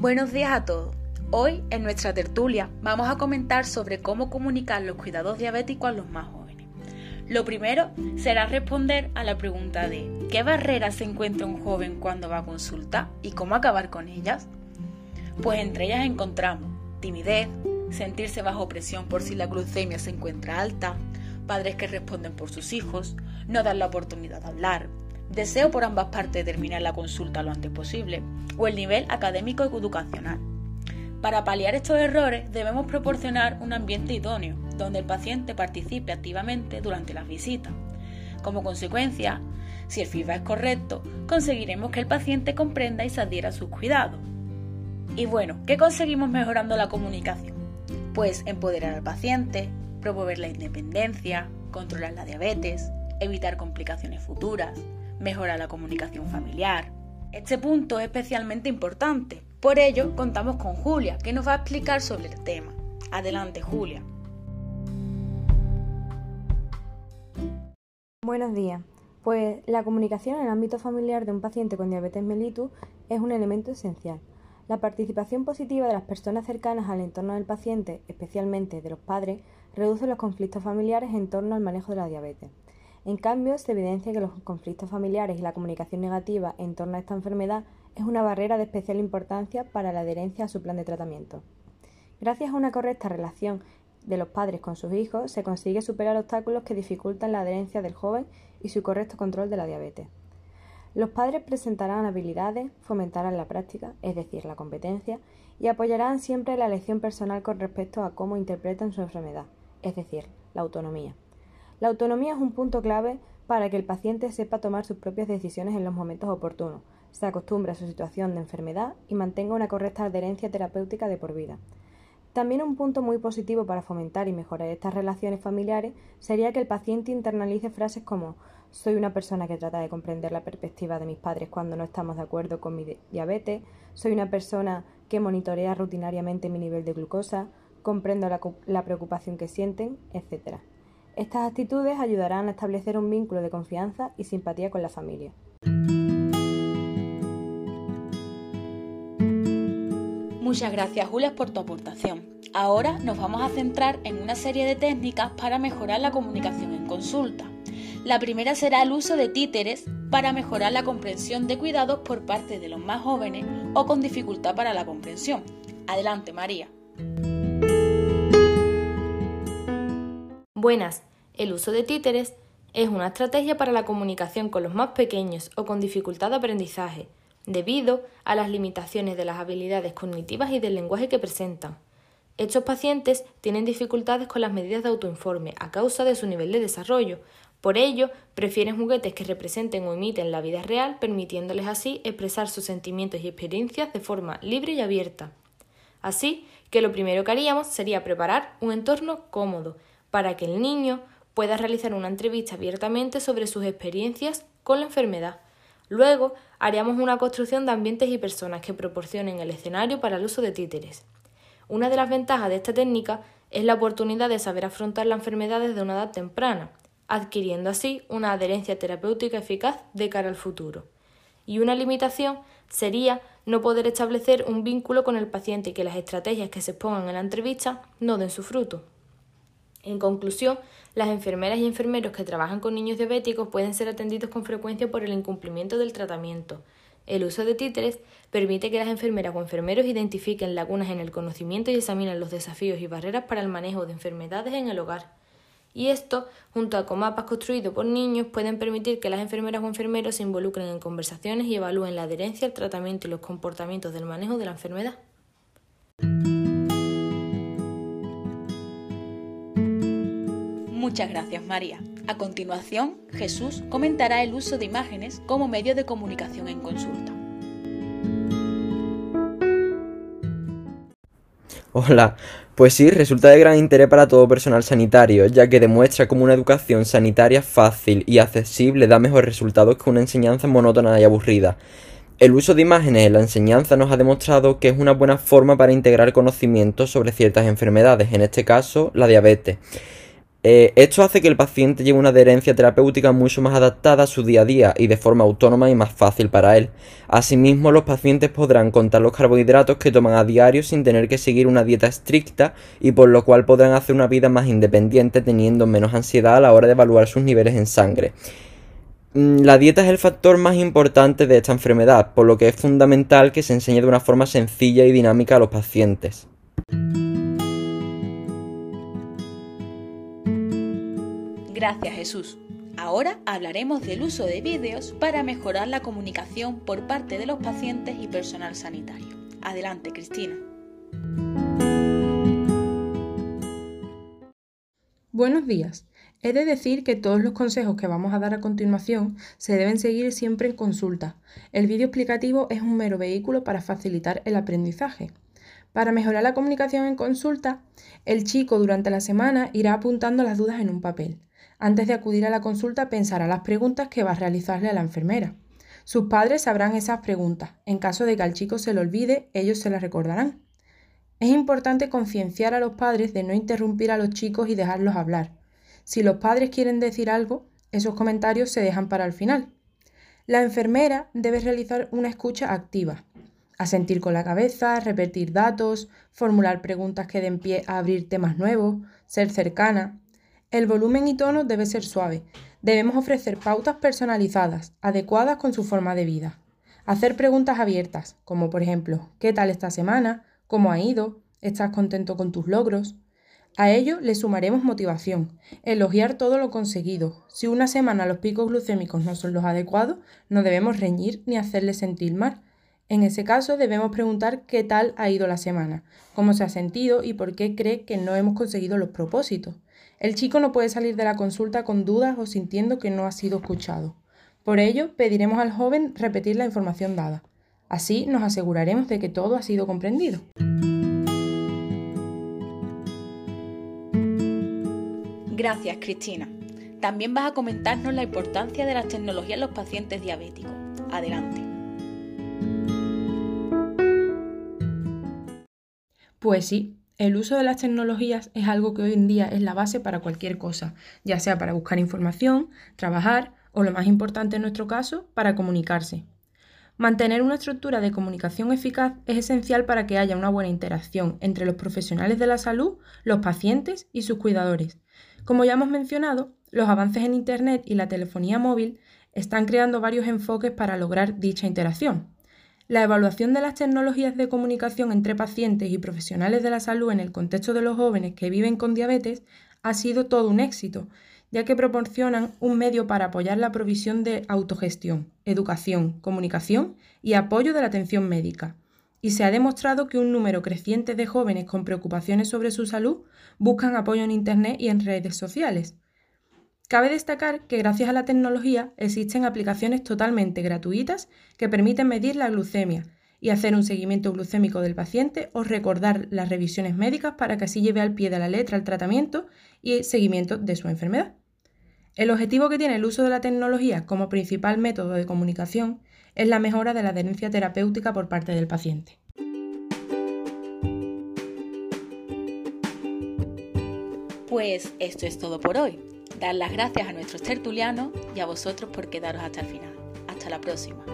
Buenos días a todos. Hoy en nuestra tertulia vamos a comentar sobre cómo comunicar los cuidados diabéticos a los más jóvenes. Lo primero será responder a la pregunta de ¿qué barreras se encuentra un joven cuando va a consulta y cómo acabar con ellas? Pues entre ellas encontramos timidez, sentirse bajo presión por si la glucemia se encuentra alta, padres que responden por sus hijos, no dar la oportunidad de hablar, deseo por ambas partes terminar la consulta lo antes posible, o el nivel académico y educacional. Para paliar estos errores debemos proporcionar un ambiente idóneo, donde el paciente participe activamente durante las visitas. Como consecuencia, si el feedback es correcto, conseguiremos que el paciente comprenda y se adhiera a sus cuidados. Y bueno, ¿qué conseguimos mejorando la comunicación? Pues empoderar al paciente, promover la independencia, controlar la diabetes, evitar complicaciones futuras, mejorar la comunicación familiar. Este punto es especialmente importante, por ello contamos con Julia, que nos va a explicar sobre el tema. Adelante, Julia. Buenos días. Pues la comunicación en el ámbito familiar de un paciente con diabetes mellitus es un elemento esencial. La participación positiva de las personas cercanas al entorno del paciente, especialmente de los padres, reduce los conflictos familiares en torno al manejo de la diabetes. En cambio, se evidencia que los conflictos familiares y la comunicación negativa en torno a esta enfermedad es una barrera de especial importancia para la adherencia a su plan de tratamiento. Gracias a una correcta relación de los padres con sus hijos, se consigue superar obstáculos que dificultan la adherencia del joven y su correcto control de la diabetes. Los padres presentarán habilidades, fomentarán la práctica, es decir, la competencia, y apoyarán siempre la elección personal con respecto a cómo interpretan su enfermedad, es decir, la autonomía. La autonomía es un punto clave para que el paciente sepa tomar sus propias decisiones en los momentos oportunos, se acostumbre a su situación de enfermedad y mantenga una correcta adherencia terapéutica de por vida. También un punto muy positivo para fomentar y mejorar estas relaciones familiares sería que el paciente internalice frases como soy una persona que trata de comprender la perspectiva de mis padres cuando no estamos de acuerdo con mi diabetes, soy una persona que monitorea rutinariamente mi nivel de glucosa, comprendo la, preocupación que sienten, etc. Estas actitudes ayudarán a establecer un vínculo de confianza y simpatía con la familia. Muchas gracias Julia por tu aportación. Ahora nos vamos a centrar en una serie de técnicas para mejorar la comunicación en consulta. La primera será el uso de títeres para mejorar la comprensión de cuidados por parte de los más jóvenes o con dificultad para la comprensión. Adelante, María. Buenas, el uso de títeres es una estrategia para la comunicación con los más pequeños o con dificultad de aprendizaje, debido a las limitaciones de las habilidades cognitivas y del lenguaje que presentan. Estos pacientes tienen dificultades con las medidas de autoinforme a causa de su nivel de desarrollo, por ello, prefieren juguetes que representen o imiten la vida real, permitiéndoles así expresar sus sentimientos y experiencias de forma libre y abierta. Así que lo primero que haríamos sería preparar un entorno cómodo para que el niño pueda realizar una entrevista abiertamente sobre sus experiencias con la enfermedad. Luego, haríamos una construcción de ambientes y personas que proporcionen el escenario para el uso de títeres. Una de las ventajas de esta técnica es la oportunidad de saber afrontar la enfermedad desde una edad temprana, adquiriendo así una adherencia terapéutica eficaz de cara al futuro. Y una limitación sería no poder establecer un vínculo con el paciente y que las estrategias que se expongan en la entrevista no den su fruto. En conclusión, las enfermeras y enfermeros que trabajan con niños diabéticos pueden ser atendidos con frecuencia por el incumplimiento del tratamiento. El uso de títeres permite que las enfermeras o enfermeros identifiquen lagunas en el conocimiento y examinen los desafíos y barreras para el manejo de enfermedades en el hogar. Y esto, junto a comapas construidos por niños, pueden permitir que las enfermeras o enfermeros se involucren en conversaciones y evalúen la adherencia al tratamiento y los comportamientos del manejo de la enfermedad. Muchas gracias María. A continuación, Jesús comentará el uso de imágenes como medio de comunicación en consulta. Hola, pues sí, resulta de gran interés para todo personal sanitario, ya que demuestra cómo una educación sanitaria fácil y accesible da mejores resultados que una enseñanza monótona y aburrida. El uso de imágenes en la enseñanza nos ha demostrado que es una buena forma para integrar conocimientos sobre ciertas enfermedades, en este caso la diabetes. Eh, esto hace que el paciente lleve una adherencia terapéutica mucho más adaptada a su día a día y de forma autónoma y más fácil para él. Asimismo, los pacientes podrán contar los carbohidratos que toman a diario sin tener que seguir una dieta estricta y por lo cual podrán hacer una vida más independiente teniendo menos ansiedad a la hora de evaluar sus niveles en sangre. Mm, la dieta es el factor más importante de esta enfermedad, por lo que es fundamental que se enseñe de una forma sencilla y dinámica a los pacientes. Gracias Jesús. Ahora hablaremos del uso de vídeos para mejorar la comunicación por parte de los pacientes y personal sanitario. Adelante, Cristina. Buenos días. He de decir que todos los consejos que vamos a dar a continuación se deben seguir siempre en consulta. El vídeo explicativo es un mero vehículo para facilitar el aprendizaje. Para mejorar la comunicación en consulta, el chico durante la semana irá apuntando las dudas en un papel. Antes de acudir a la consulta pensará las preguntas que va a realizarle a la enfermera. Sus padres sabrán esas preguntas. En caso de que al chico se lo olvide, ellos se las recordarán. Es importante concienciar a los padres de no interrumpir a los chicos y dejarlos hablar. Si los padres quieren decir algo, esos comentarios se dejan para el final. La enfermera debe realizar una escucha activa, asentir con la cabeza, repetir datos, formular preguntas que den pie a abrir temas nuevos, ser cercana, el volumen y tono debe ser suave. Debemos ofrecer pautas personalizadas, adecuadas con su forma de vida. Hacer preguntas abiertas, como por ejemplo, ¿qué tal esta semana? ¿Cómo ha ido? ¿Estás contento con tus logros? A ello le sumaremos motivación, elogiar todo lo conseguido. Si una semana los picos glucémicos no son los adecuados, no debemos reñir ni hacerle sentir mal. En ese caso debemos preguntar qué tal ha ido la semana, cómo se ha sentido y por qué cree que no hemos conseguido los propósitos. El chico no puede salir de la consulta con dudas o sintiendo que no ha sido escuchado. Por ello, pediremos al joven repetir la información dada. Así nos aseguraremos de que todo ha sido comprendido. Gracias, Cristina. También vas a comentarnos la importancia de las tecnologías en los pacientes diabéticos. Adelante. Pues sí, el uso de las tecnologías es algo que hoy en día es la base para cualquier cosa, ya sea para buscar información, trabajar o, lo más importante en nuestro caso, para comunicarse. Mantener una estructura de comunicación eficaz es esencial para que haya una buena interacción entre los profesionales de la salud, los pacientes y sus cuidadores. Como ya hemos mencionado, los avances en Internet y la telefonía móvil están creando varios enfoques para lograr dicha interacción. La evaluación de las tecnologías de comunicación entre pacientes y profesionales de la salud en el contexto de los jóvenes que viven con diabetes ha sido todo un éxito, ya que proporcionan un medio para apoyar la provisión de autogestión, educación, comunicación y apoyo de la atención médica. Y se ha demostrado que un número creciente de jóvenes con preocupaciones sobre su salud buscan apoyo en Internet y en redes sociales. Cabe destacar que gracias a la tecnología existen aplicaciones totalmente gratuitas que permiten medir la glucemia y hacer un seguimiento glucémico del paciente o recordar las revisiones médicas para que así lleve al pie de la letra el tratamiento y seguimiento de su enfermedad. El objetivo que tiene el uso de la tecnología como principal método de comunicación es la mejora de la adherencia terapéutica por parte del paciente. Pues esto es todo por hoy. Dar las gracias a nuestros tertulianos y a vosotros por quedaros hasta el final. Hasta la próxima.